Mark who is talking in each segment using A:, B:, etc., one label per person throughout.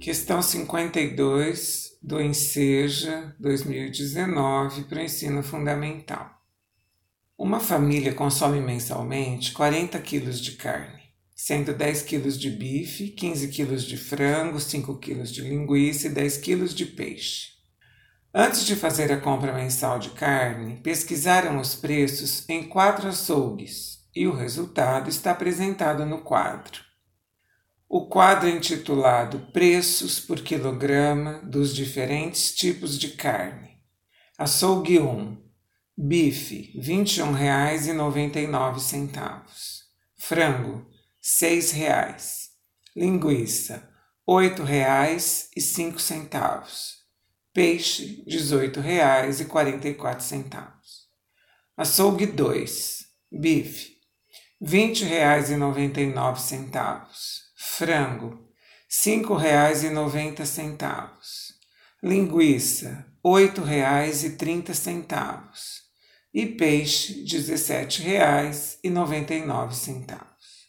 A: Questão 52 do Enseja 2019 para o ensino fundamental. Uma família consome mensalmente 40 quilos de carne, sendo 10 quilos de bife, 15 quilos de frango, 5 quilos de linguiça e 10 quilos de peixe. Antes de fazer a compra mensal de carne, pesquisaram os preços em quatro açougues e o resultado está apresentado no quadro. O quadro intitulado Preços por quilograma dos diferentes tipos de carne. Açougue 1. Bife, R$ 21,99. Frango, R$ 6,00. Linguiça, R$ 8,05. Peixe, R$ 18,44. Açougue 2. Bife, R$ 20,99 frango, noventa centavos, linguiça, oito reais e trinta centavos. Peixe, nove centavos.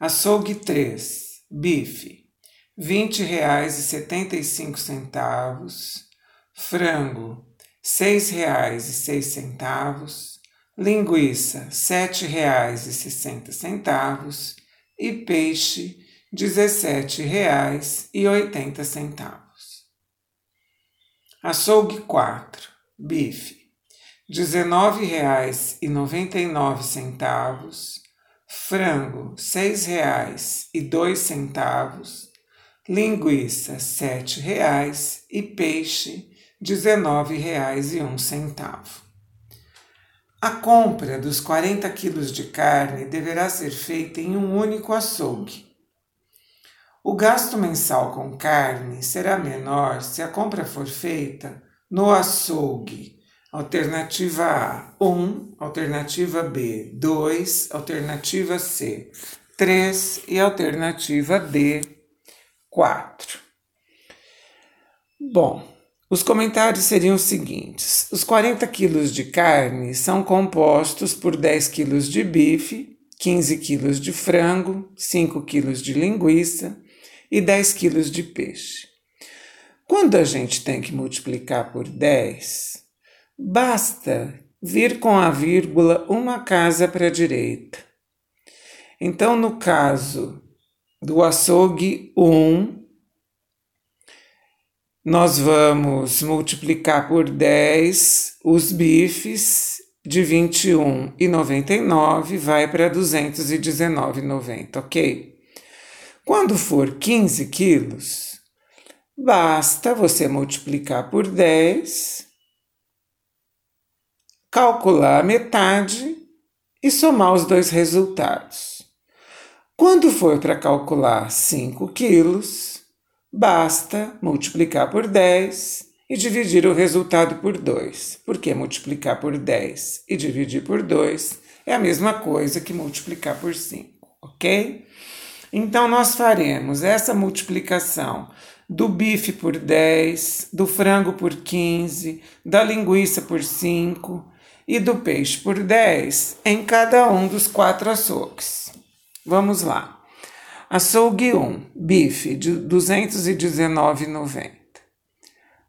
A: Açougue 3, bife, cinco centavos, frango, seis reais seis centavos, linguiça, sete reais e peixe, R$ 17,80. Açougue 4, bife, R$ 19,99, frango, R$ 6,02, linguiça, R$ 7,00 e peixe, R$ 19,01. A compra dos 40 quilos de carne deverá ser feita em um único açougue o gasto mensal com carne será menor se a compra for feita no açougue. Alternativa A, 1, alternativa B, 2, alternativa C, 3 e alternativa D, 4. Bom, os comentários seriam os seguintes: os 40 quilos de carne são compostos por 10 quilos de bife, 15 quilos de frango, 5 quilos de linguiça, e 10 quilos de peixe. Quando a gente tem que multiplicar por 10, basta vir com a vírgula uma casa para a direita. Então, no caso do açougue 1, nós vamos multiplicar por 10 os bifes de 21,99 vai para 219,90, ok? Quando for 15 quilos, basta você multiplicar por 10, calcular a metade e somar os dois resultados. Quando for para calcular 5 quilos, basta multiplicar por 10 e dividir o resultado por 2, porque multiplicar por 10 e dividir por 2 é a mesma coisa que multiplicar por 5, ok? Então, nós faremos essa multiplicação do bife por 10, do frango por 15, da linguiça por 5 e do peixe por 10 em cada um dos quatro açougues. Vamos lá. Açougue 1, bife de 219,90.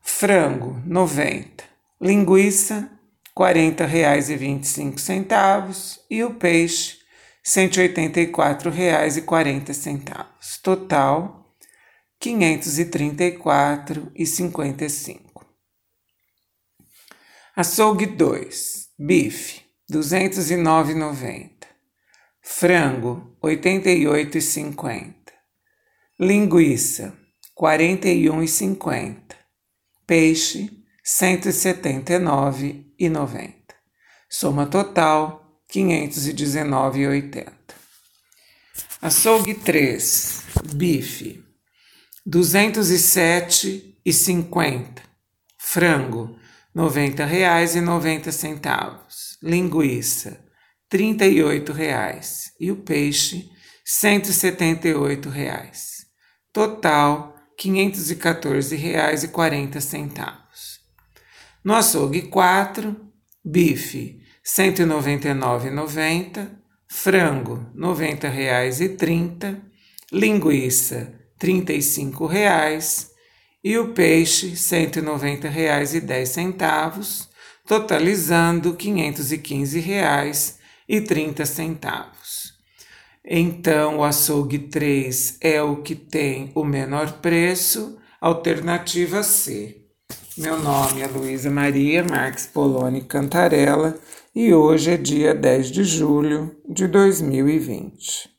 A: Frango 90. Linguiça R$ 40,25 e o peixe R$ 184,40. Total R$ 534,55. Açougue 2, bife R$ 209,90. Frango R$ 88,50. Linguiça R$ 41,50. Peixe R$ 179,90. Soma total 519,80. Açougue 3, bife, 207,50. Frango, R$ 90,90. Linguiça, R$ 38,00. E o peixe, R$ 178,00. Total, R$ 514,40. No açougue 4, bife, 199,90, frango R$ 90,30, linguiça 35 reais e o peixe R$ 190,10, totalizando R$ 515,30. Então, o açougue 3 é o que tem o menor preço, alternativa C. Meu nome é Luísa Maria Marques Poloni Cantarella e hoje é dia 10 de julho de 2020.